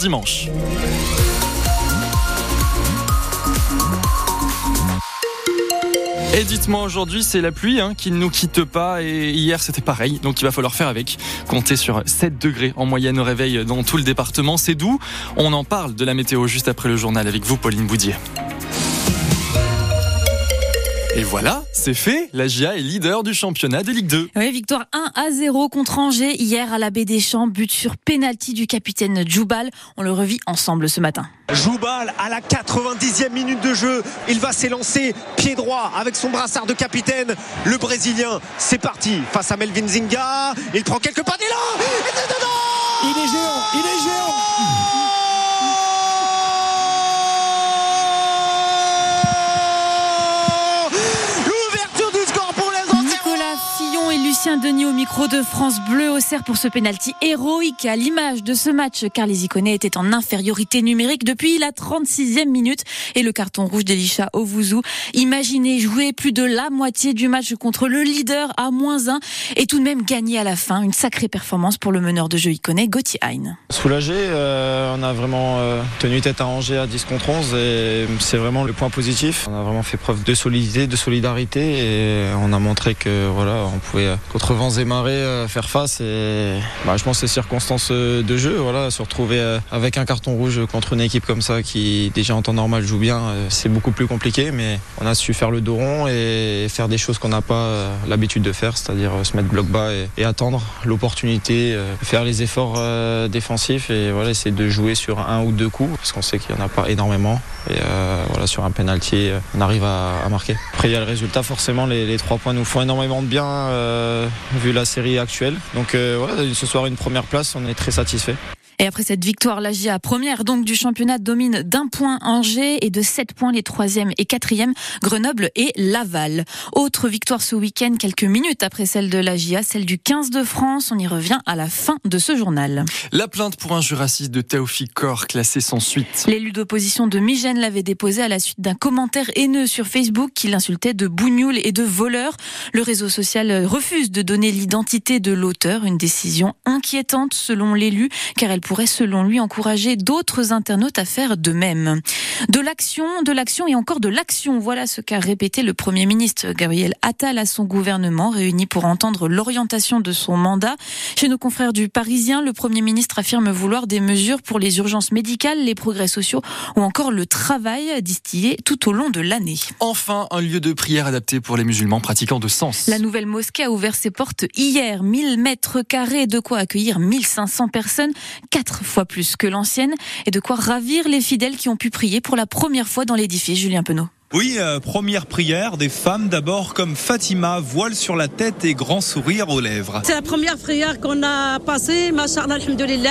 dimanche. Et dites-moi aujourd'hui, c'est la pluie hein, qui ne nous quitte pas et hier c'était pareil, donc il va falloir faire avec. Comptez sur 7 degrés en moyenne au réveil dans tout le département, c'est doux. On en parle de la météo juste après le journal avec vous, Pauline Boudier. Et voilà, c'est fait. La GIA est leader du championnat de Ligue 2. Oui, victoire 1 à 0 contre Angers hier à la baie des Champs. But sur pénalty du capitaine Djoubal. On le revit ensemble ce matin. Djoubal à la 90e minute de jeu. Il va s'élancer pied droit avec son brassard de capitaine. Le Brésilien, c'est parti face à Melvin Zinga. Il prend quelques pas d'élan. Et c'est dedans Il est géant, il est géant Lucien Denis au micro de France Bleu au cerf pour ce pénalty héroïque à l'image de ce match car les Iconais étaient en infériorité numérique depuis la 36e minute et le carton rouge d'Elisha Ovouzou. Imaginez jouer plus de la moitié du match contre le leader à moins 1 et tout de même gagner à la fin. Une sacrée performance pour le meneur de jeu Iconais, Gauthier Hein. Soulagé, euh, on a vraiment euh, tenu tête à Angers à 10 contre 11 et c'est vraiment le point positif. On a vraiment fait preuve de solidité, de solidarité et on a montré que voilà, on pouvait euh, contre vents et marées euh, faire face bah, je pense ces circonstances euh, de jeu se retrouver euh, avec un carton rouge contre une équipe comme ça qui déjà en temps normal joue bien c'est beaucoup plus compliqué mais on a su faire le dos rond et faire des choses qu'on n'a pas l'habitude de faire c'est-à-dire se mettre bloc bas et, attendre l'opportunité faire les efforts défensifs et essayer de jouer sur un ou deux coups parce qu'on sait qu'il n'y en a pas énormément et voilà sur un penalty on arrive à, marquer après il y a le résultat forcément les, trois points nous font énormément de bien vu la série actuelle. Donc euh, voilà, ce soir une première place, on est très satisfait. Et après cette victoire, la GIA première donc du championnat domine d'un point Angers et de sept points les troisième et quatrième Grenoble et Laval. Autre victoire ce week-end, quelques minutes après celle de la GIA, celle du 15 de France. On y revient à la fin de ce journal. La plainte pour un jurassiste de Théophile Corps classée sans suite. L'élu d'opposition de Migène l'avait déposé à la suite d'un commentaire haineux sur Facebook qui l'insultait de bougnoul et de voleur. Le réseau social refuse de donner l'identité de l'auteur, une décision inquiétante selon l'élu car elle pourrait, selon lui, encourager d'autres internautes à faire de même. De l'action, de l'action et encore de l'action. Voilà ce qu'a répété le Premier ministre Gabriel Attal à son gouvernement, réuni pour entendre l'orientation de son mandat. Chez nos confrères du Parisien, le Premier ministre affirme vouloir des mesures pour les urgences médicales, les progrès sociaux ou encore le travail distillé tout au long de l'année. Enfin, un lieu de prière adapté pour les musulmans pratiquants de sens. La nouvelle mosquée a ouvert ses portes hier. 1000 mètres carrés, de quoi accueillir 1500 personnes quatre fois plus que l'ancienne et de quoi ravir les fidèles qui ont pu prier pour la première fois dans l'édifice. Julien Penaud. Oui, euh, première prière des femmes d'abord comme Fatima, voile sur la tête et grand sourire aux lèvres. C'est la première prière qu'on a passée, machallah, alhamdoulilah.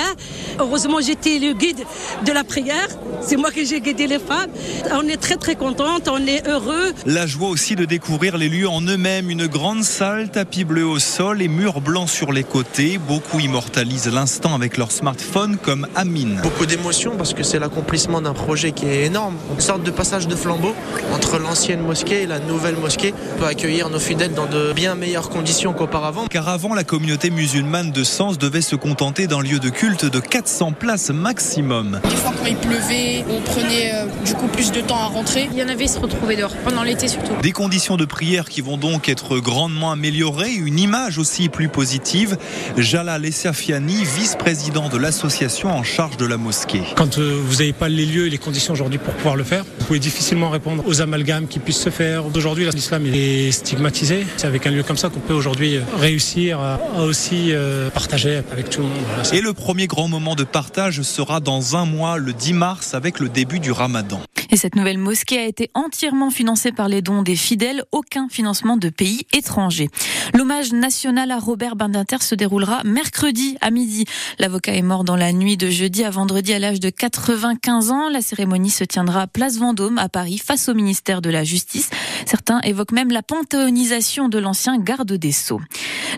Heureusement, j'étais le guide de la prière. C'est moi que j'ai guidé les femmes. On est très très contente, on est heureux. La joie aussi de découvrir les lieux en eux-mêmes. Une grande salle, tapis bleu au sol et murs blancs sur les côtés. Beaucoup immortalisent l'instant avec leur smartphone comme Amine. Beaucoup d'émotions parce que c'est l'accomplissement d'un projet qui est énorme. Une sorte de passage de flambeau entre l'ancienne mosquée et la nouvelle mosquée. On peut accueillir nos fidèles dans de bien meilleures conditions qu'auparavant. Car avant, la communauté musulmane de Sens devait se contenter d'un lieu de culte de 400 places maximum. Des fois, quand il pleuvait, on prenait euh, du coup plus de temps à rentrer. Il y en avait se retrouver dehors, pendant l'été surtout. Des conditions de prière qui vont donc être grandement améliorées, une image aussi plus positive. Jalal Essafiani, vice-président de l'association en charge de la mosquée. Quand euh, vous n'avez pas les lieux et les conditions aujourd'hui pour pouvoir le faire, vous pouvez difficilement répondre aux amalgames qui puissent se faire. Aujourd'hui, l'islam est stigmatisé. C'est avec un lieu comme ça qu'on peut aujourd'hui réussir à aussi euh, partager avec tout le monde. Et le premier grand moment de partage sera dans un mois, le 10 mars, avec le début du ramadan. Et cette nouvelle mosquée a été entièrement financée par les dons des fidèles, aucun financement de pays étrangers. L'hommage national à Robert Badinter se déroulera mercredi à midi. L'avocat est mort dans la nuit de jeudi à vendredi à l'âge de 95 ans. La cérémonie se tiendra à Place Vendôme à Paris face au ministère de la Justice. Certains évoquent même la panthéonisation de l'ancien garde des Sceaux.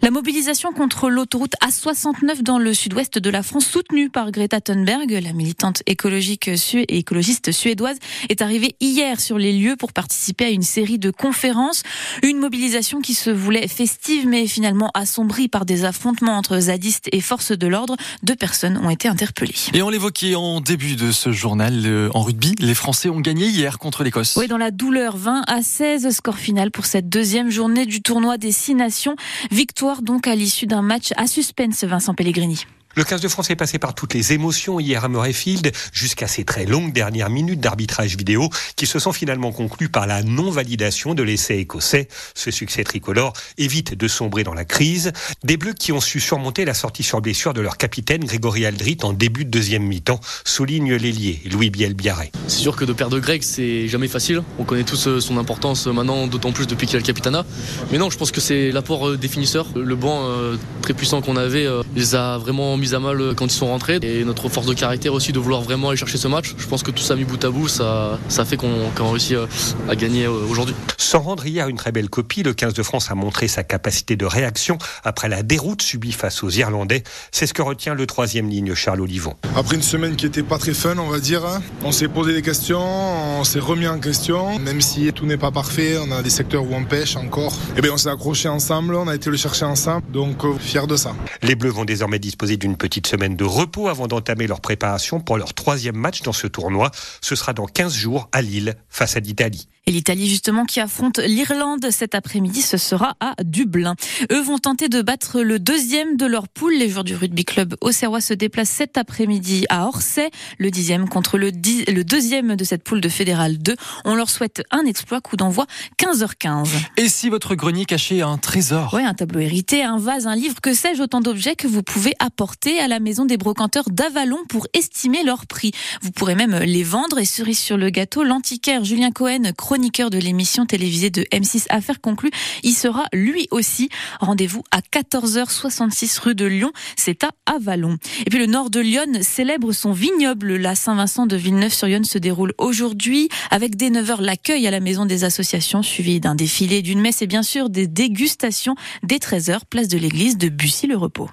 La mobilisation contre l'autoroute A69 dans le sud-ouest de la France, soutenue par Greta Thunberg, la militante écologique et écologiste suédoise, est arrivé hier sur les lieux pour participer à une série de conférences. Une mobilisation qui se voulait festive mais finalement assombrie par des affrontements entre zadistes et forces de l'ordre. Deux personnes ont été interpellées. Et on l'évoquait en début de ce journal, euh, en rugby, les Français ont gagné hier contre l'Écosse. Oui, dans la douleur, 20 à 16, score final pour cette deuxième journée du tournoi des Six Nations. Victoire donc à l'issue d'un match à suspense, Vincent Pellegrini. Le 15 de France est passé par toutes les émotions hier à Murrayfield, jusqu'à ces très longues dernières minutes d'arbitrage vidéo qui se sont finalement conclues par la non-validation de l'essai écossais. Ce succès tricolore évite de sombrer dans la crise. Des Bleus qui ont su surmonter la sortie sur blessure de leur capitaine Grégory Aldrit en début de deuxième mi-temps, souligne l'ailier Louis Biel-Biarré. C'est sûr que de perdre Greg, c'est jamais facile. On connaît tous euh, son importance maintenant, d'autant plus depuis qu'il a le capitana. Mais non, je pense que c'est l'apport euh, des finisseurs. Le banc euh, très puissant qu'on avait les a vraiment mis à mal euh, quand ils sont rentrés. Et notre force de caractère aussi de vouloir vraiment aller chercher ce match. Je pense que tout ça mis bout à bout, ça, ça fait qu'on qu réussit euh, à gagner euh, aujourd'hui. Sans rendre hier une très belle copie, le 15 de France a montré sa capacité de réaction après la déroute subie face aux Irlandais. C'est ce que retient le troisième ligne Charles Olivon. Après une semaine qui était pas très fun, on va dire, hein, on s'est posé des questions, on s'est remis en question, même si tout n'est pas parfait, on a des secteurs où on pêche encore. Et eh bien on s'est accroché ensemble, on a été le chercher ensemble, donc fier de ça. Les Bleus vont désormais disposer d'une petite semaine de repos avant d'entamer leur préparation pour leur troisième match dans ce tournoi. Ce sera dans 15 jours à Lille face à l'Italie. Et l'Italie, justement, qui affronte l'Irlande cet après-midi, ce sera à Dublin. Eux vont tenter de battre le deuxième de leur poule. Les joueurs du rugby club Auxerrois se déplacent cet après-midi à Orsay, le dixième contre le, le deuxième de cette poule de Fédéral 2. On leur souhaite un exploit, coup d'envoi 15h15. Et si votre grenier cachait un trésor? Oui, un tableau hérité, un vase, un livre, que sais-je, autant d'objets que vous pouvez apporter à la maison des brocanteurs d'Avalon pour estimer leur prix. Vous pourrez même les vendre et cerise sur le gâteau, l'antiquaire Julien Cohen, chroniqueur de l'émission télévisée de M6 Affaires conclues, il sera lui aussi. Rendez-vous à 14h66 rue de Lyon, c'est à Avalon. Et puis le nord de Lyon célèbre son vignoble. La Saint-Vincent de Villeneuve-sur-Yonne se déroule aujourd'hui avec dès 9h l'accueil à la maison des associations suivi d'un défilé, d'une messe et bien sûr des dégustations dès 13h place de l'église de Bussy-le-Repos.